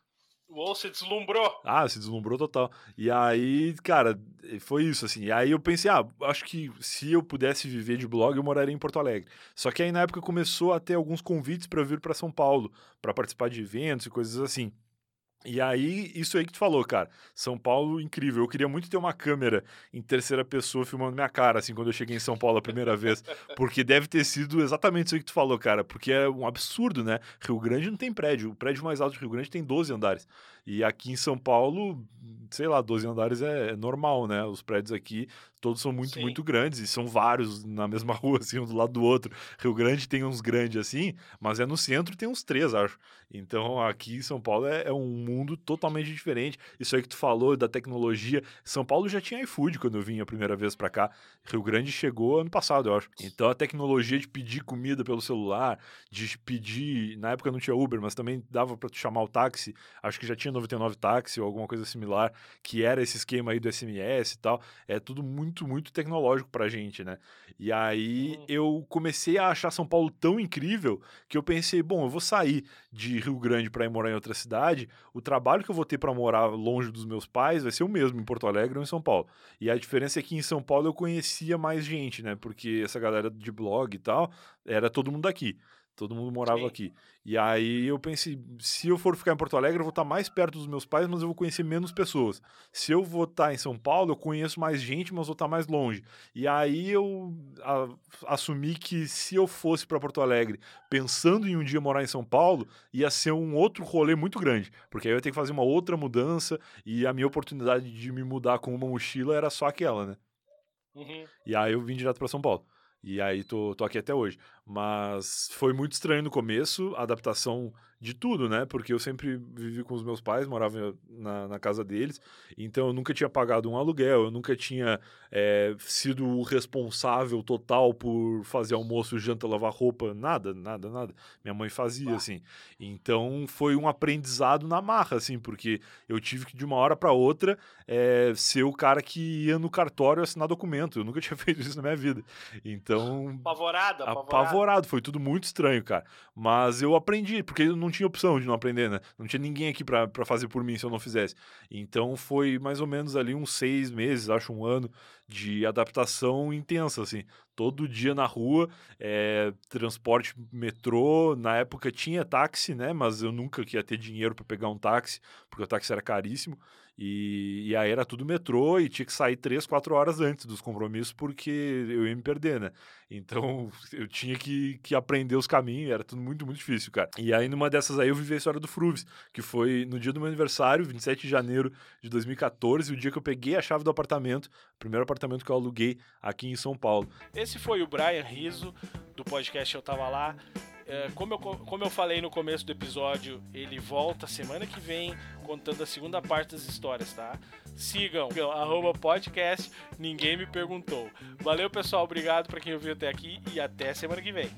Ou se deslumbrou. Ah, se deslumbrou total. E aí, cara, foi isso, assim. E aí eu pensei, ah, acho que se eu pudesse viver de blog, eu moraria em Porto Alegre. Só que aí na época começou a ter alguns convites para vir para São Paulo, para participar de eventos e coisas assim. E aí, isso aí que tu falou, cara. São Paulo, incrível. Eu queria muito ter uma câmera em terceira pessoa filmando minha cara, assim, quando eu cheguei em São Paulo a primeira vez. Porque deve ter sido exatamente isso aí que tu falou, cara. Porque é um absurdo, né? Rio Grande não tem prédio. O prédio mais alto de Rio Grande tem 12 andares. E aqui em São Paulo, sei lá, 12 andares é, é normal, né? Os prédios aqui, todos são muito, Sim. muito grandes. E são vários na mesma rua, assim, um do lado do outro. Rio Grande tem uns grandes assim, mas é no centro tem uns três, acho. Então aqui em São Paulo é, é um mundo totalmente diferente. Isso aí que tu falou da tecnologia. São Paulo já tinha iFood quando eu vim a primeira vez para cá. Rio Grande chegou ano passado, eu acho. Então a tecnologia de pedir comida pelo celular, de pedir. Na época não tinha Uber, mas também dava para tu chamar o táxi. Acho que já tinha 99 táxi ou alguma coisa similar, que era esse esquema aí do SMS e tal. É tudo muito, muito tecnológico pra gente, né? E aí uhum. eu comecei a achar São Paulo tão incrível que eu pensei, bom, eu vou sair de Rio Grande para ir morar em outra cidade. O trabalho que eu vou ter para morar longe dos meus pais vai ser o mesmo em Porto Alegre ou em São Paulo. E a diferença é que em São Paulo eu conhecia mais gente, né? Porque essa galera de blog e tal era todo mundo daqui. Todo mundo morava Sim. aqui. E aí eu pensei, se eu for ficar em Porto Alegre, eu vou estar mais perto dos meus pais, mas eu vou conhecer menos pessoas. Se eu vou estar em São Paulo, eu conheço mais gente, mas vou estar mais longe. E aí eu a, assumi que se eu fosse para Porto Alegre, pensando em um dia morar em São Paulo, ia ser um outro rolê muito grande, porque aí eu ia ter que fazer uma outra mudança e a minha oportunidade de me mudar com uma mochila era só aquela, né? Uhum. E aí eu vim direto para São Paulo. E aí tô, tô aqui até hoje. Mas foi muito estranho no começo, a adaptação de tudo, né? Porque eu sempre vivi com os meus pais, morava na, na casa deles, então eu nunca tinha pagado um aluguel, eu nunca tinha é, sido o responsável total por fazer almoço, janta, lavar roupa, nada, nada, nada. Minha mãe fazia, ah. assim. Então foi um aprendizado na marra, assim, porque eu tive que de uma hora para outra é, ser o cara que ia no cartório assinar documento. Eu nunca tinha feito isso na minha vida. Então. Apavorado, apavorado. Foi tudo muito estranho, cara. Mas eu aprendi, porque eu não não tinha opção de não aprender, né? Não tinha ninguém aqui para fazer por mim se eu não fizesse. Então foi mais ou menos ali uns seis meses, acho um ano, de adaptação intensa, assim. Todo dia na rua, é, transporte metrô. Na época tinha táxi, né? Mas eu nunca ia ter dinheiro para pegar um táxi, porque o táxi era caríssimo. E, e aí era tudo metrô e tinha que sair três, quatro horas antes dos compromissos porque eu ia me perder, né? Então eu tinha que, que aprender os caminhos, era tudo muito, muito difícil, cara. E aí numa dessas aí eu vivi a história do Fruves, que foi no dia do meu aniversário, 27 de janeiro de 2014, o dia que eu peguei a chave do apartamento, primeiro apartamento que eu aluguei aqui em São Paulo. Esse foi o Brian Riso, do podcast Eu Tava Lá. É, como, eu, como eu falei no começo do episódio, ele volta semana que vem contando a segunda parte das histórias, tá? Sigam, arroba podcast, ninguém me perguntou. Valeu, pessoal, obrigado para quem ouviu até aqui e até semana que vem.